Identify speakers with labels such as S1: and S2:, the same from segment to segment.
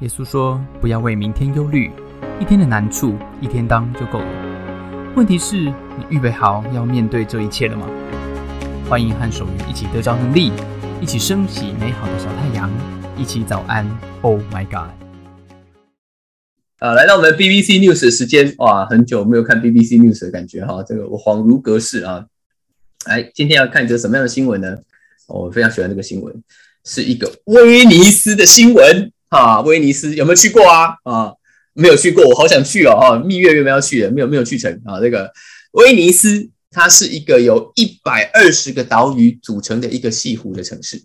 S1: 耶稣说：“不要为明天忧虑，一天的难处一天当就够了。问题是，你预备好要面对这一切了吗？”欢迎和守愚一起得着能力，一起升起美好的小太阳，一起早安。Oh my God！
S2: 啊，来到我们 BBC News 的时间，哇，很久没有看 BBC News 的感觉哈，这个我恍如隔世啊。来，今天要看一则什么样的新闻呢？我非常喜欢这个新闻，是一个威尼斯的新闻。啊，威尼斯有没有去过啊？啊，没有去过，我好想去哦！哈，蜜月有没有去的，没有没有去成啊。这个威尼斯，它是一个由一百二十个岛屿组成的一个西湖的城市，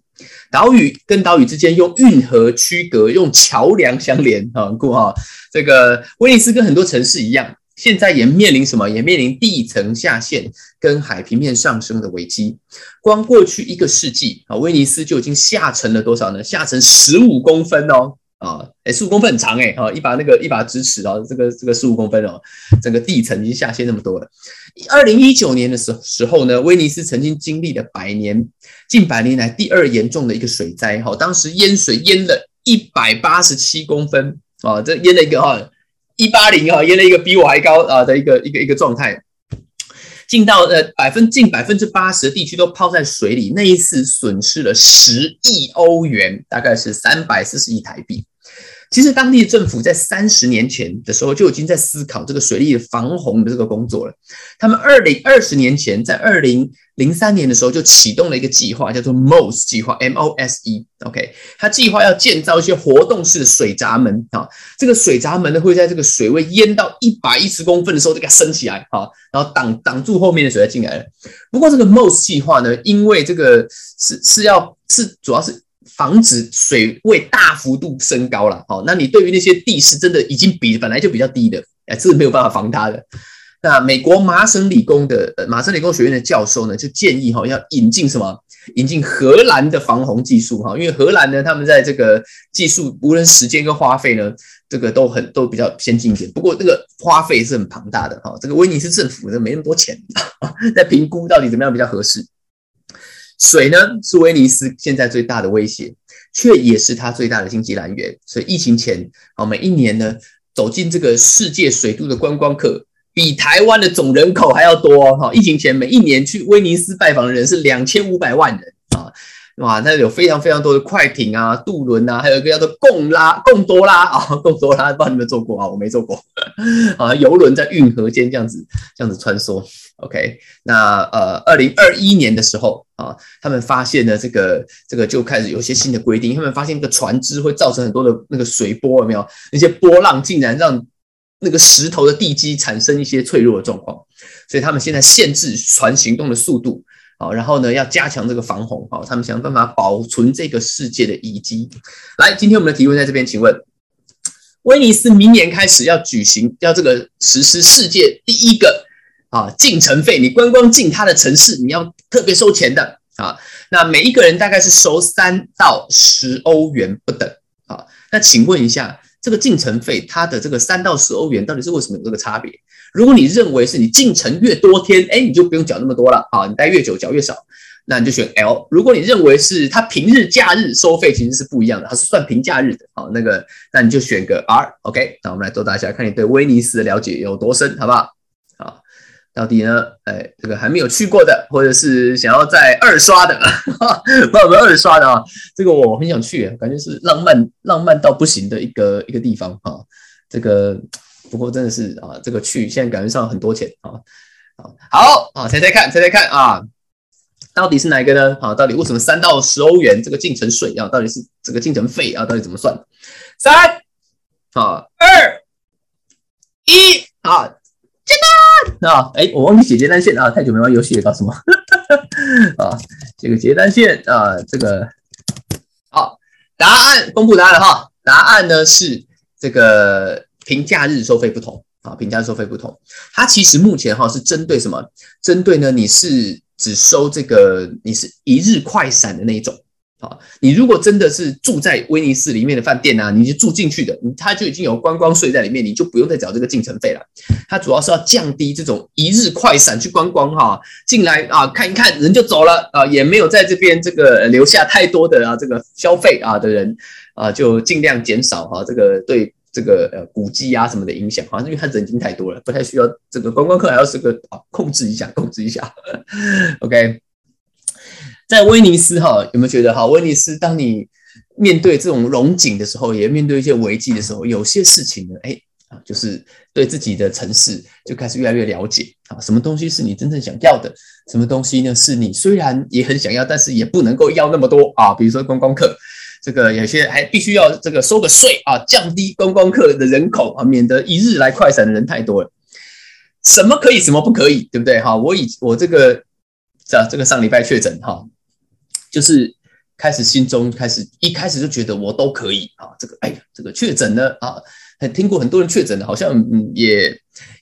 S2: 岛屿跟岛屿之间用运河区隔，用桥梁相连啊，很酷哈。这个威尼斯跟很多城市一样。现在也面临什么？也面临地层下陷跟海平面上升的危机。光过去一个世纪啊，威尼斯就已经下沉了多少呢？下沉十五公分哦！啊，哎，十五公分很长哎！啊，一把那个一把直尺哦，这个这个十五公分哦，整个地层已经下陷那么多了。二零一九年的时时候呢，威尼斯曾经经历了百年近百年来第二严重的一个水灾。哈，当时淹水淹了一百八十七公分啊，这淹了一个哈。一八零啊，淹了一个比我还高啊的一个一个一个状态，近到呃百分近百分之八十的地区都泡在水里。那一次损失了十亿欧元，大概是三百四十亿台币。其实当地政府在三十年前的时候就已经在思考这个水利防洪的这个工作了。他们二零二十年前在二零零三年的时候就启动了一个计划，叫做 MOSE 计划 （M O S E）。OK，它计划要建造一些活动式的水闸门啊。这个水闸门呢会在这个水位淹到一百一十公分的时候就给它升起来啊，然后挡挡住后面的水再进来了。不过这个 MOSE 计划呢，因为这个是是要是主要是。防止水位大幅度升高了，好，那你对于那些地势真的已经比本来就比较低的，哎，这是没有办法防它的。那美国麻省理工的呃麻省理工学院的教授呢，就建议哈要引进什么？引进荷兰的防洪技术哈，因为荷兰呢，他们在这个技术无论时间跟花费呢，这个都很都比较先进一点。不过这个花费是很庞大的哈，这个威尼斯政府呢没那么多钱，在评估到底怎么样比较合适。水呢是威尼斯现在最大的威胁，却也是它最大的经济来源。所以疫情前，好每一年呢走进这个世界水都的观光客，比台湾的总人口还要多。哈，疫情前每一年去威尼斯拜访的人是两千五百万人啊。哇，那有非常非常多的快艇啊、渡轮啊，还有一个叫做贡拉、贡多拉啊，贡多拉，不知道你们坐过啊？我没坐过啊。游轮在运河间这样子这样子穿梭。OK，那呃，二零二一年的时候啊，他们发现呢，这个这个就开始有些新的规定。他们发现那个船只会造成很多的那个水波，有没有？那些波浪竟然让那个石头的地基产生一些脆弱的状况，所以他们现在限制船行动的速度。好，然后呢，要加强这个防洪，好，他们想办法保存这个世界的遗迹。来，今天我们的提问在这边，请问，威尼斯明年开始要举行，要这个实施世界第一个啊进城费，你观光进他的城市，你要特别收钱的啊。那每一个人大概是收三到十欧元不等啊。那请问一下，这个进城费它的这个三到十欧元，到底是为什么有这个差别？如果你认为是你进城越多天，哎，你就不用缴那么多了啊，你待越久缴越少，那你就选 L。如果你认为是它平日假日收费其实是不一样的，它是算平假日的，好，那个那你就选个 R。OK，那我们来做大家看你对威尼斯的了解有多深，好不？好，到底呢？哎，这个还没有去过的，或者是想要再二刷的，帮我们二刷的啊，这个我很想去，感觉是浪漫浪漫到不行的一个一个地方啊，这个。不过真的是啊，这个去现在感觉上很多钱啊，好，好啊，猜猜看，猜猜看啊，到底是哪一个呢？啊，到底为什么三到十欧元这个进城税啊，到底是这个进城费啊，到底怎么算？三啊，二一啊，接单啊，哎，我忘记写接单线啊，太久没玩游戏了，告诉我啊，这个接单线啊，这个好，答案公布答案哈，答案呢是这个。平假日收费不同啊，平假日收费不同。它其实目前哈是针对什么？针对呢？你是只收这个，你是一日快闪的那一种啊。你如果真的是住在威尼斯里面的饭店啊，你是住进去的，它就已经有观光税在里面，你就不用再缴这个进城费了。它主要是要降低这种一日快闪去观光哈，进来啊看一看人就走了啊，也没有在这边这个留下太多的啊这个消费啊的人。啊，就尽量减少哈这个对这个呃古迹啊什么的影响，好像因为它人经太多了，不太需要这个观光客还要是个啊控制一下，控制一下。OK，在威尼斯哈有没有觉得哈威尼斯当你面对这种龙井的时候，也面对一些危机的时候，有些事情呢，哎。就是对自己的城市就开始越来越了解啊，什么东西是你真正想要的，什么东西呢是你虽然也很想要，但是也不能够要那么多啊。比如说观光客，这个有些还必须要这个收个税啊，降低观光客的人口啊，免得一日来快闪的人太多了。什么可以，什么不可以，对不对？哈，我以我这个这这个上礼拜确诊哈，就是开始心中开始一开始就觉得我都可以啊，这个哎呀，这个确诊了啊。很听过很多人确诊的，好像嗯也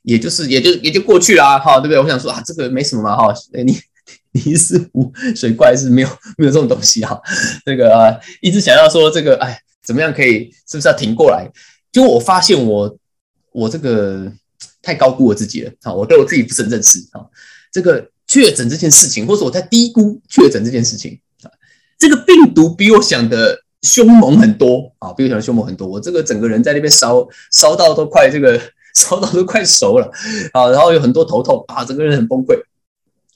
S2: 也就是也就也就过去啦，哈，对不对？我想说啊，这个没什么嘛，哈，你 你是湖水怪是没有没有这种东西哈，这个啊一直想要说这个，哎，怎么样可以是不是要挺过来？就我发现我我这个太高估我自己了，好，我对我自己不是很认识啊，这个确诊这件事情，或者我在低估确诊这件事情，这个病毒比我想的。凶猛很多啊，比我想的凶猛很多。我这个整个人在那边烧烧到都快这个 烧到都快熟了啊，然后有很多头痛啊，整个人很崩溃。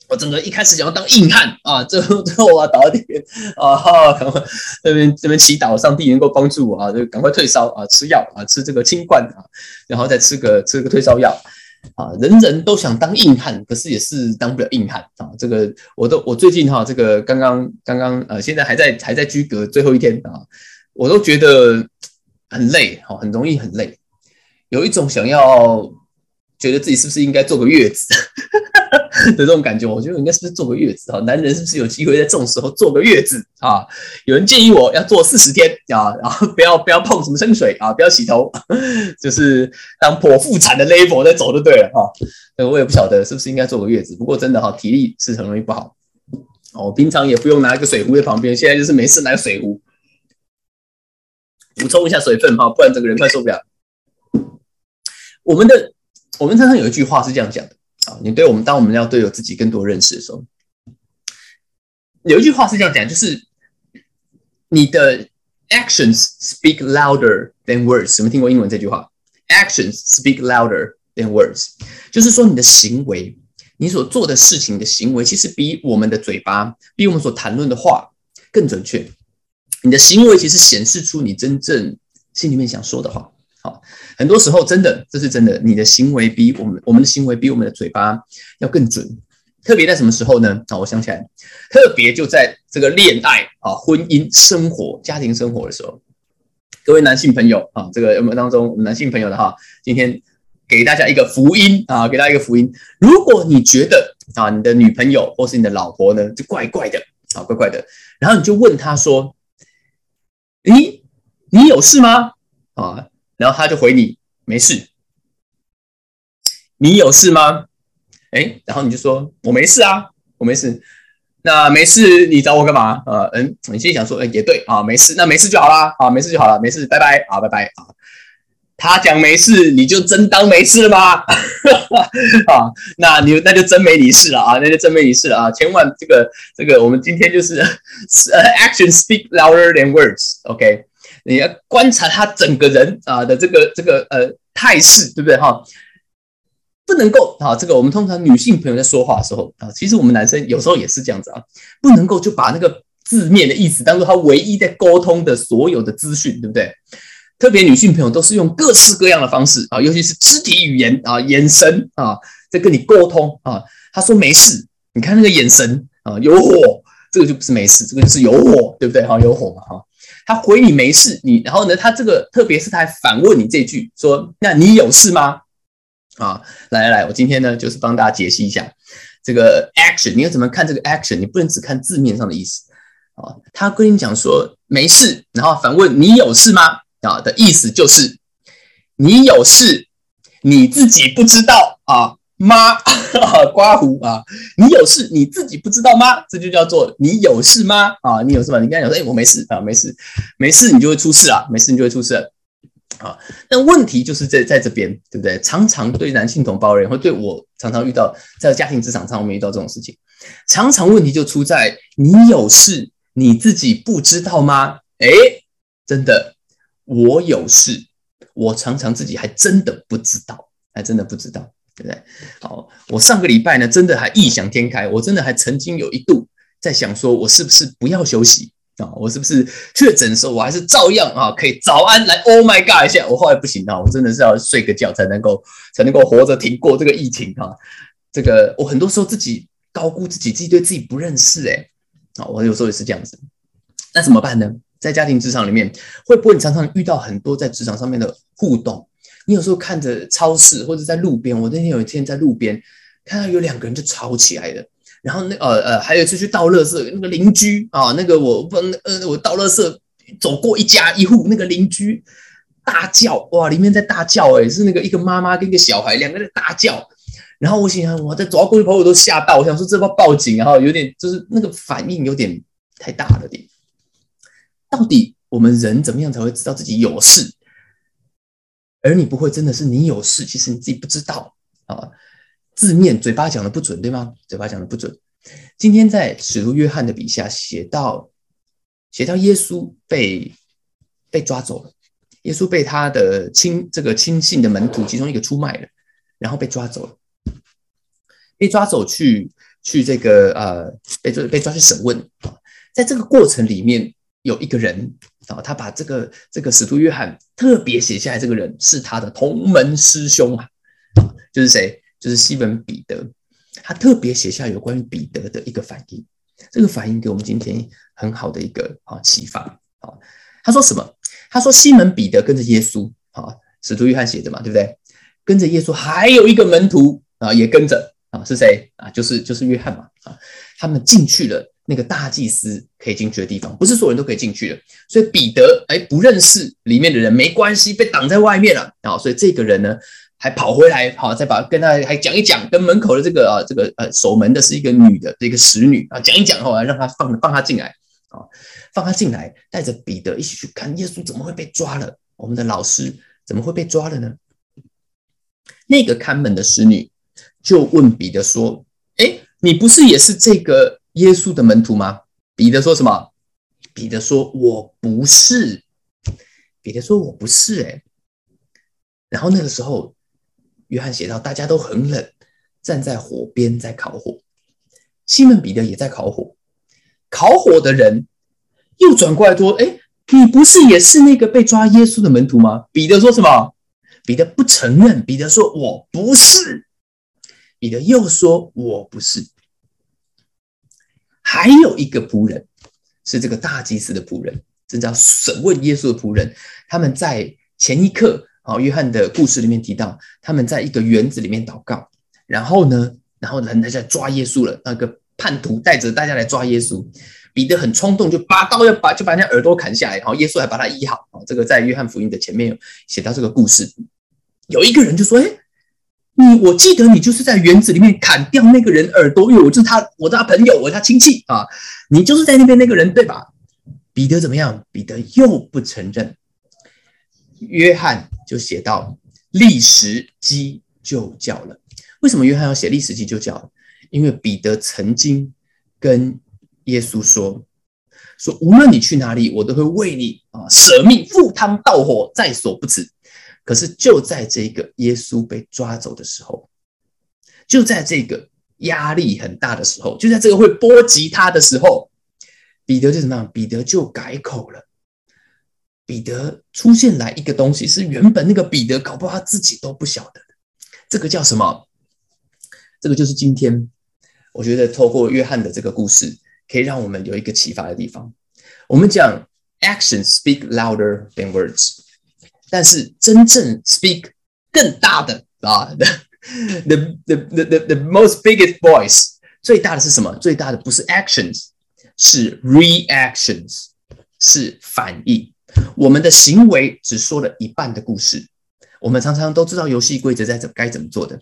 S2: 我整个一开始想要当硬汉啊，最后 最后啊倒在地边啊，赶快这边这边祈祷上帝能够帮助我啊，就赶快退烧啊，吃药啊，吃这个清冠啊，然后再吃个吃个退烧药。啊，人人都想当硬汉，可是也是当不了硬汉啊。这个我都我最近哈，这个刚刚刚刚呃，现在还在还在居隔最后一天啊，我都觉得很累哈，很容易很累，有一种想要觉得自己是不是应该坐个月子。的这种感觉，我觉得应该是不是坐个月子啊？男人是不是有机会在这种时候坐个月子啊？有人建议我要坐四十天啊，然后不要不要碰什么生水啊，不要洗头，就是当剖腹产的 level 在走就对了哈。我也不晓得是不是应该坐个月子，不过真的哈，体力是很容易不好。哦，平常也不用拿一个水壶在旁边，现在就是没事拿个水壶补充一下水分哈，不然整个人快受不了。我们的我们常常有一句话是这样讲的。啊，你对我们，当我们要对有自己更多认识的时候，有一句话是这样讲，就是你的 actions speak louder than words。有没有听过英文这句话？actions speak louder than words，就是说你的行为，你所做的事情的行为，其实比我们的嘴巴，比我们所谈论的话更准确。你的行为其实显示出你真正心里面想说的话。好，很多时候真的，这是真的。你的行为比我们，我们的行为比我们的嘴巴要更准。特别在什么时候呢？啊，我想起来，特别就在这个恋爱啊、婚姻生活、家庭生活的时候。各位男性朋友啊，这个我们当中男性朋友的哈？今天给大家一个福音啊，给大家一个福音。如果你觉得啊，你的女朋友或是你的老婆呢，就怪怪的啊，怪怪的，然后你就问他说：“你你有事吗？”啊？然后他就回你没事，你有事吗？哎，然后你就说我没事啊，我没事。那没事，你找我干嘛？呃嗯，你心里想说，哎也对啊，没事，那没事就好啦，啊没事就好了，没事，拜拜啊拜拜啊。他讲没事，你就真当没事了吗？啊，那你那就真没你事了啊，那就真没你事了啊。千万这个这个，我们今天就是 呃，action speak louder than words，OK。你要观察他整个人啊的这个这个呃态势，对不对哈？不能够啊，这个我们通常女性朋友在说话的时候啊，其实我们男生有时候也是这样子啊，不能够就把那个字面的意思当做他唯一在沟通的所有的资讯，对不对？特别女性朋友都是用各式各样的方式啊，尤其是肢体语言啊、眼神啊，在跟你沟通啊。他说没事，你看那个眼神啊，有火，这个就不是没事，这个就是有火，对不对？哈，有火嘛，哈。他回你没事，你然后呢？他这个特别是他还反问你这句说：“那你有事吗？”啊，来来来，我今天呢就是帮大家解析一下这个 action，你要怎么看这个 action？你不能只看字面上的意思啊。他跟你讲说没事，然后反问你有事吗？啊的意思就是你有事，你自己不知道啊。妈，刮胡啊！你有事你自己不知道吗？这就叫做你有事吗？啊，你有事吗？你刚才讲说，哎，我没事啊，没事，没事，你就会出事啊，没事，你就会出事啊。但问题就是在在这边，对不对？常常对男性同胞人，或对我常常遇到在家庭职场上，我们遇到这种事情，常常问题就出在你有事你自己不知道吗？哎，真的，我有事，我常常自己还真的不知道，还真的不知道，对不对？好，我上个礼拜呢，真的还异想天开，我真的还曾经有一度在想，说我是不是不要休息啊？我是不是确诊的时候，我还是照样啊，可以早安来，Oh my God 一下。我后来不行啊，我真的是要睡个觉才能够才能够活着挺过这个疫情啊。这个我很多时候自己高估自己，自己对自己不认识，哎，啊，我有时候也是这样子。那怎么办呢？在家庭职场里面，会不会常常遇到很多在职场上面的互动？你有时候看着超市或者在路边，我那天有一天在路边看到有两个人就吵起来了，然后那呃呃，还有一次去倒垃圾，那个邻居啊，那个我不呃我倒垃圾走过一家一户，那个邻居大叫哇，里面在大叫哎，是那个一个妈妈跟一个小孩两个人大叫，然后我心想我在走到过去朋友都吓到，我想说这要报警，然后有点就是那个反应有点太大了点。到底我们人怎么样才会知道自己有事？而你不会真的是你有事，其实你自己不知道啊。字面嘴巴讲的不准，对吗？嘴巴讲的不准。今天在使徒约翰的笔下写到，写到耶稣被被抓走了，耶稣被他的亲这个亲信的门徒其中一个出卖了，然后被抓走了，被抓走去去这个呃被抓被抓去审问，在这个过程里面。有一个人啊，他把这个这个使徒约翰特别写下来，这个人是他的同门师兄啊，就是谁？就是西门彼得。他特别写下有关于彼得的一个反应，这个反应给我们今天很好的一个啊启发啊。他说什么？他说西门彼得跟着耶稣啊，使徒约翰写的嘛，对不对？跟着耶稣还有一个门徒啊，也跟着啊，是谁啊？就是就是约翰嘛啊，他们进去了。那个大祭司可以进去的地方，不是所有人都可以进去的。所以彼得哎不认识里面的人，没关系，被挡在外面了啊。所以这个人呢，还跑回来，好再把跟他还讲一讲，跟门口的这个啊这个呃守门的是一个女的这个使女啊讲一讲，后来让他放放他进来啊，放他进来，带着彼得一起去看耶稣怎么会被抓了，我们的老师怎么会被抓了呢？那个看门的使女就问彼得说：“哎，你不是也是这个？”耶稣的门徒吗？彼得说什么？彼得说：“我不是。”彼得说：“我不是。”哎，然后那个时候，约翰写到，大家都很冷，站在火边在烤火。西门彼得也在烤火。烤火的人又转过来说：“哎，你不是也是那个被抓耶稣的门徒吗？”彼得说什么？彼得不承认。彼得说：“我不是。”彼得又说：“我不是。”还有一个仆人，是这个大祭司的仆人，正在审问耶稣的仆人。他们在前一刻，啊，约翰的故事里面提到，他们在一个园子里面祷告。然后呢，然后人在抓耶稣了。那个叛徒带着大家来抓耶稣，彼得很冲动，就拔刀要把就把人家耳朵砍下来。然后耶稣还把他医好。啊，这个在约翰福音的前面有写到这个故事。有一个人就说：“哎。”你我记得你就是在园子里面砍掉那个人耳朵，因为我就是他，我的朋友，我他亲戚啊，你就是在那边那个人对吧？彼得怎么样？彼得又不承认。约翰就写到历史基就教了。为什么约翰要写历史基就教？因为彼得曾经跟耶稣说：“说无论你去哪里，我都会为你啊舍命，赴汤蹈火，在所不辞。”可是就在这个耶稣被抓走的时候，就在这个压力很大的时候，就在这个会波及他的时候，彼得就怎么样？彼得就改口了。彼得出现来一个东西，是原本那个彼得搞不好他自己都不晓得的。这个叫什么？这个就是今天我觉得透过约翰的这个故事，可以让我们有一个启发的地方。我们讲 actions speak louder than words。但是真正 speak 更大的啊，the the the the the most biggest voice 最大的是什么？最大的不是 actions，是 reactions，是反应。我们的行为只说了一半的故事。我们常常都知道游戏规则在怎该怎么做的，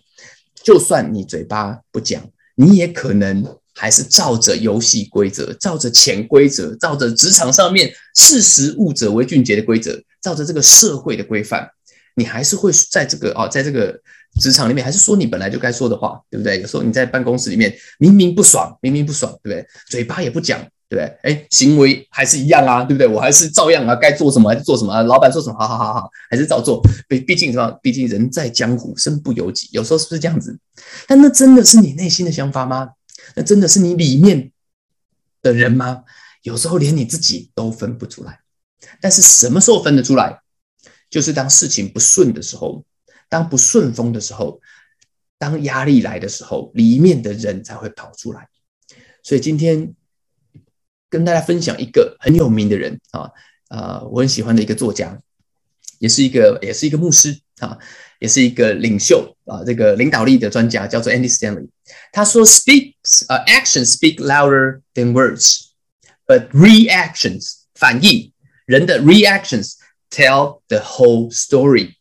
S2: 就算你嘴巴不讲，你也可能还是照着游戏规则，照着潜规则，照着职场上面识时务者为俊杰的规则。照着这个社会的规范，你还是会在这个哦，在这个职场里面，还是说你本来就该说的话，对不对？有时候你在办公室里面明明不爽，明明不爽，对不对？嘴巴也不讲，对对不对？哎，行为还是一样啊，对不对？我还是照样啊，该做什么还是做什么啊，老板说什么，好好好好，还是照做。毕毕竟什么？毕竟人在江湖，身不由己，有时候是不是这样子？但那真的是你内心的想法吗？那真的是你里面的人吗？有时候连你自己都分不出来。但是什么时候分得出来？就是当事情不顺的时候，当不顺风的时候，当压力来的时候，里面的人才会跑出来。所以今天。跟大家分享一个很有名的人啊，呃，我很喜欢的一个作家，也是一个也是一个牧师啊，也是一个领袖啊，这个领导力的专家叫做 Andy Stanley。他说：“Speaks，呃，actions speak louder than words，but reactions 反应人的 reactions tell the whole story。”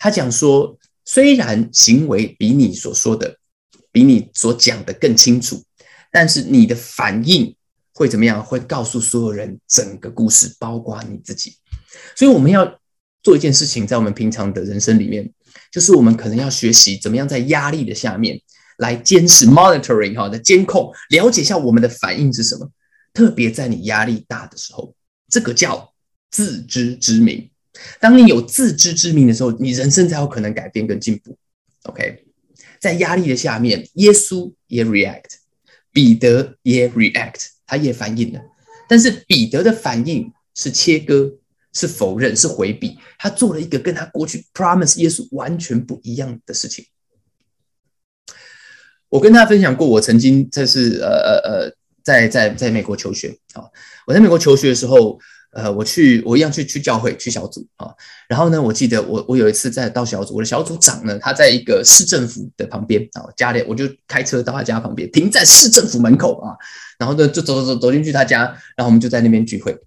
S2: 他讲说，虽然行为比你所说的、比你所讲的更清楚，但是你的反应。会怎么样？会告诉所有人整个故事，包括你自己。所以我们要做一件事情，在我们平常的人生里面，就是我们可能要学习怎么样在压力的下面来监视 （monitoring） 哈的监控，了解一下我们的反应是什么。特别在你压力大的时候，这个叫自知之明。当你有自知之明的时候，你人生才有可能改变跟进步。OK，在压力的下面，耶稣也 react，彼得也 react。他也反应了，但是彼得的反应是切割、是否认、是回避。他做了一个跟他过去 promise 耶稣完全不一样的事情。我跟大家分享过，我曾经这是呃呃呃，在在在美国求学啊。我在美国求学的时候。呃，我去，我一样去去教会去小组啊。然后呢，我记得我我有一次在到小组，我的小组长呢，他在一个市政府的旁边啊，家里我就开车到他家旁边，停在市政府门口啊。然后呢，就走走走走进去他家，然后我们就在那边聚会。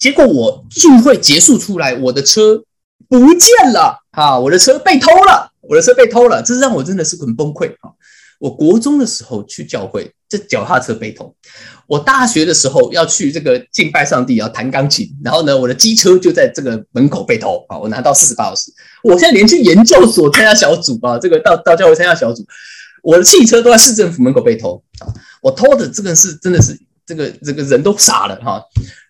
S2: 结果我聚会结束出来，我的车不见了啊！我的车被偷了，我的车被偷了，这让我真的是很崩溃啊！我国中的时候去教会，这脚踏车被偷。我大学的时候要去这个敬拜上帝，要弹钢琴，然后呢，我的机车就在这个门口被偷啊！我拿到四十八小时。我现在连去研究所参加小组啊，这个到到教会参加小组，我的汽车都在市政府门口被偷啊！我偷的这个是真的是这个这个人都傻了哈。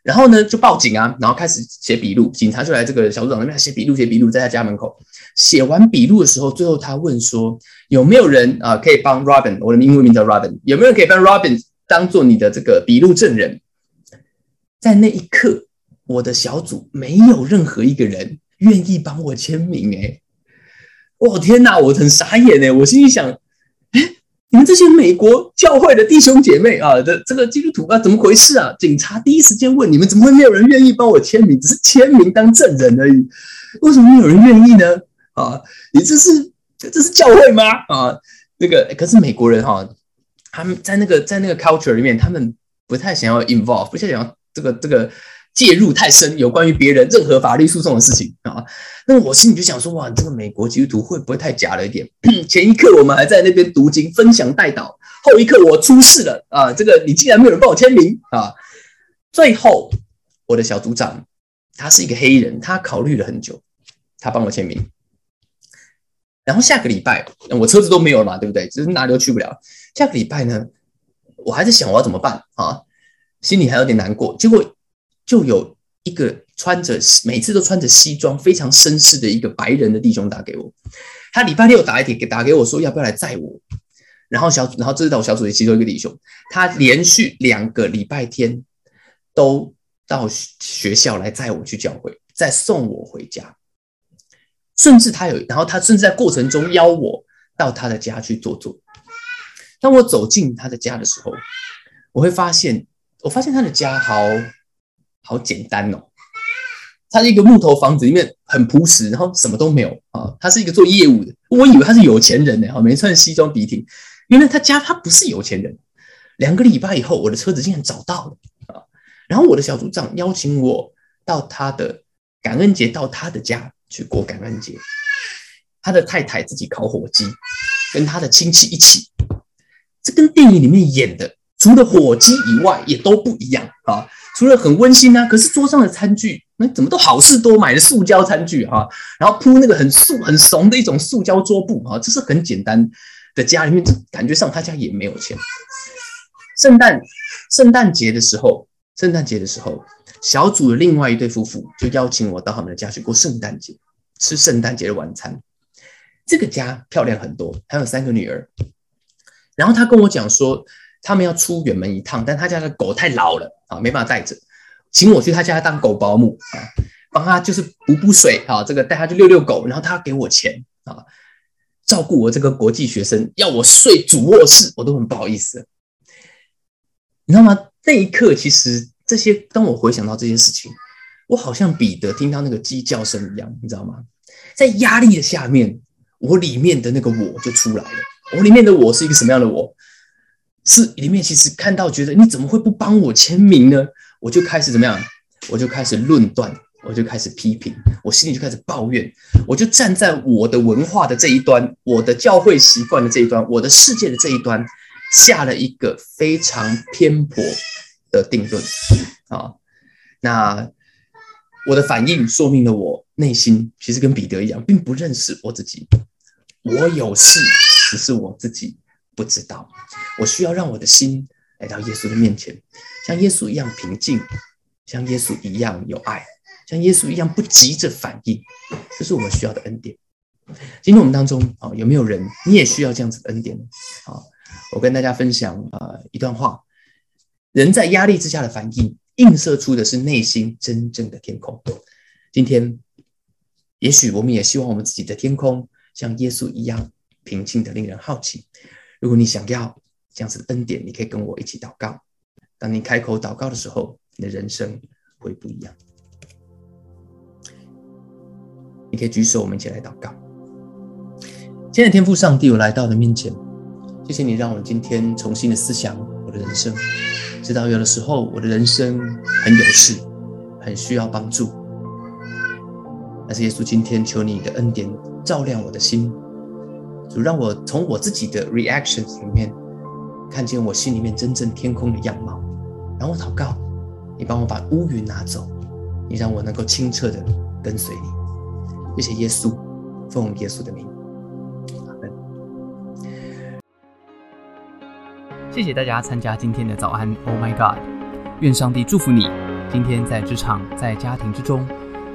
S2: 然后呢，就报警啊，然后开始写笔录，警察就来这个小组长那边写笔录，写笔录，在他家门口写完笔录的时候，最后他问说：“有没有人啊可以帮 Robin？我的英文名叫 Robin，有没有人可以帮 Robin 当做你的这个笔录证人？”在那一刻，我的小组没有任何一个人愿意帮我签名。哎，我天哪，我很傻眼哎，我心里想。你们这些美国教会的弟兄姐妹啊，这这个基督徒啊，怎么回事啊？警察第一时间问你们，怎么会没有人愿意帮我签名？只是签名当证人而已，为什么没有人愿意呢？啊，你这是这是教会吗？啊，那个可是美国人哈，他们在那个在那个 culture 里面，他们不太想要 involve，不太想要这个这个。介入太深，有关于别人任何法律诉讼的事情啊，那我心里就想说，哇，这个美国基督徒会不会太假了一点？前一刻我们还在那边读经、分享、带导，后一刻我出事了啊！这个你竟然没有人帮我签名啊！最后我的小组长他是一个黑人，他考虑了很久，他帮我签名。然后下个礼拜我车子都没有了嘛，对不对？就是哪里都去不了。下个礼拜呢，我还在想我要怎么办啊，心里还有点难过。结果。就有一个穿着每次都穿着西装、非常绅士的一个白人的弟兄打给我，他礼拜六打一给打给我说要不要来载我，然后小然后这是我小组的其中一个弟兄，他连续两个礼拜天都到学校来载我去教会，再送我回家，甚至他有，然后他甚至在过程中邀我到他的家去坐坐。当我走进他的家的时候，我会发现，我发现他的家好。好简单哦，他是一个木头房子，里面很朴实，然后什么都没有啊。他是一个做业务的，我以为他是有钱人呢，哈，没穿西装笔挺。原来他家他不是有钱人。两个礼拜以后，我的车子竟然找到了啊！然后我的小组长邀请我到他的感恩节到他的家去过感恩节，他的太太自己烤火鸡，跟他的亲戚一起，这跟电影里面演的除了火鸡以外也都不一样啊。除了很温馨啊，可是桌上的餐具那怎么都好事多买的塑胶餐具啊，然后铺那个很素很怂的一种塑胶桌布啊，这是很简单的家里面，感觉上他家也没有钱。圣诞圣诞节的时候，圣诞节的时候，小组的另外一对夫妇就邀请我到他们的家去过圣诞节，吃圣诞节的晚餐。这个家漂亮很多，还有三个女儿。然后他跟我讲说，他们要出远门一趟，但他家的狗太老了啊，没办法带着，请我去他家当狗保姆啊，帮他就是补补水啊，这个带他去遛遛狗，然后他给我钱啊，照顾我这个国际学生，要我睡主卧室，我都很不好意思。你知道吗？那一刻，其实这些，当我回想到这些事情，我好像彼得听到那个鸡叫声一样，你知道吗？在压力的下面。我里面的那个我就出来了。我里面的我是一个什么样的我？是里面其实看到觉得你怎么会不帮我签名呢？我就开始怎么样？我就开始论断，我就开始批评，我心里就开始抱怨。我就站在我的文化的这一端，我的教会习惯的这一端，我的世界的这一端，下了一个非常偏颇的定论啊。那我的反应说明了我内心其实跟彼得一样，并不认识我自己。我有事，只是我自己不知道。我需要让我的心来到耶稣的面前，像耶稣一样平静，像耶稣一样有爱，像耶稣一样不急着反应。这是我们需要的恩典。今天我们当中啊，有没有人你也需要这样子的恩典呢？啊，我跟大家分享啊一段话：人在压力之下的反应，映射出的是内心真正的天空。今天，也许我们也希望我们自己的天空。像耶稣一样平静的令人好奇。如果你想要这样子的恩典，你可以跟我一起祷告。当你开口祷告的时候，你的人生会不一样。你可以举手，我们一起来祷告。亲爱的天父上帝，我来到你面前，谢谢你让我今天重新的思想我的人生，知道有的时候我的人生很有事，很需要帮助。但是耶稣，今天求你的恩典。照亮我的心，主让我从我自己的 reactions 里面看见我心里面真正天空的样貌。然后祷告，你帮我把乌云拿走，你让我能够清澈的跟随你。谢谢耶稣，奉耶稣的名，
S1: 谢谢大家参加今天的早安，Oh my God！愿上帝祝福你，今天在职场、在家庭之中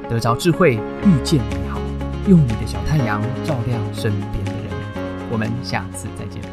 S1: 得着智慧，遇见美好。用你的小太阳照亮身边。我们下次再见。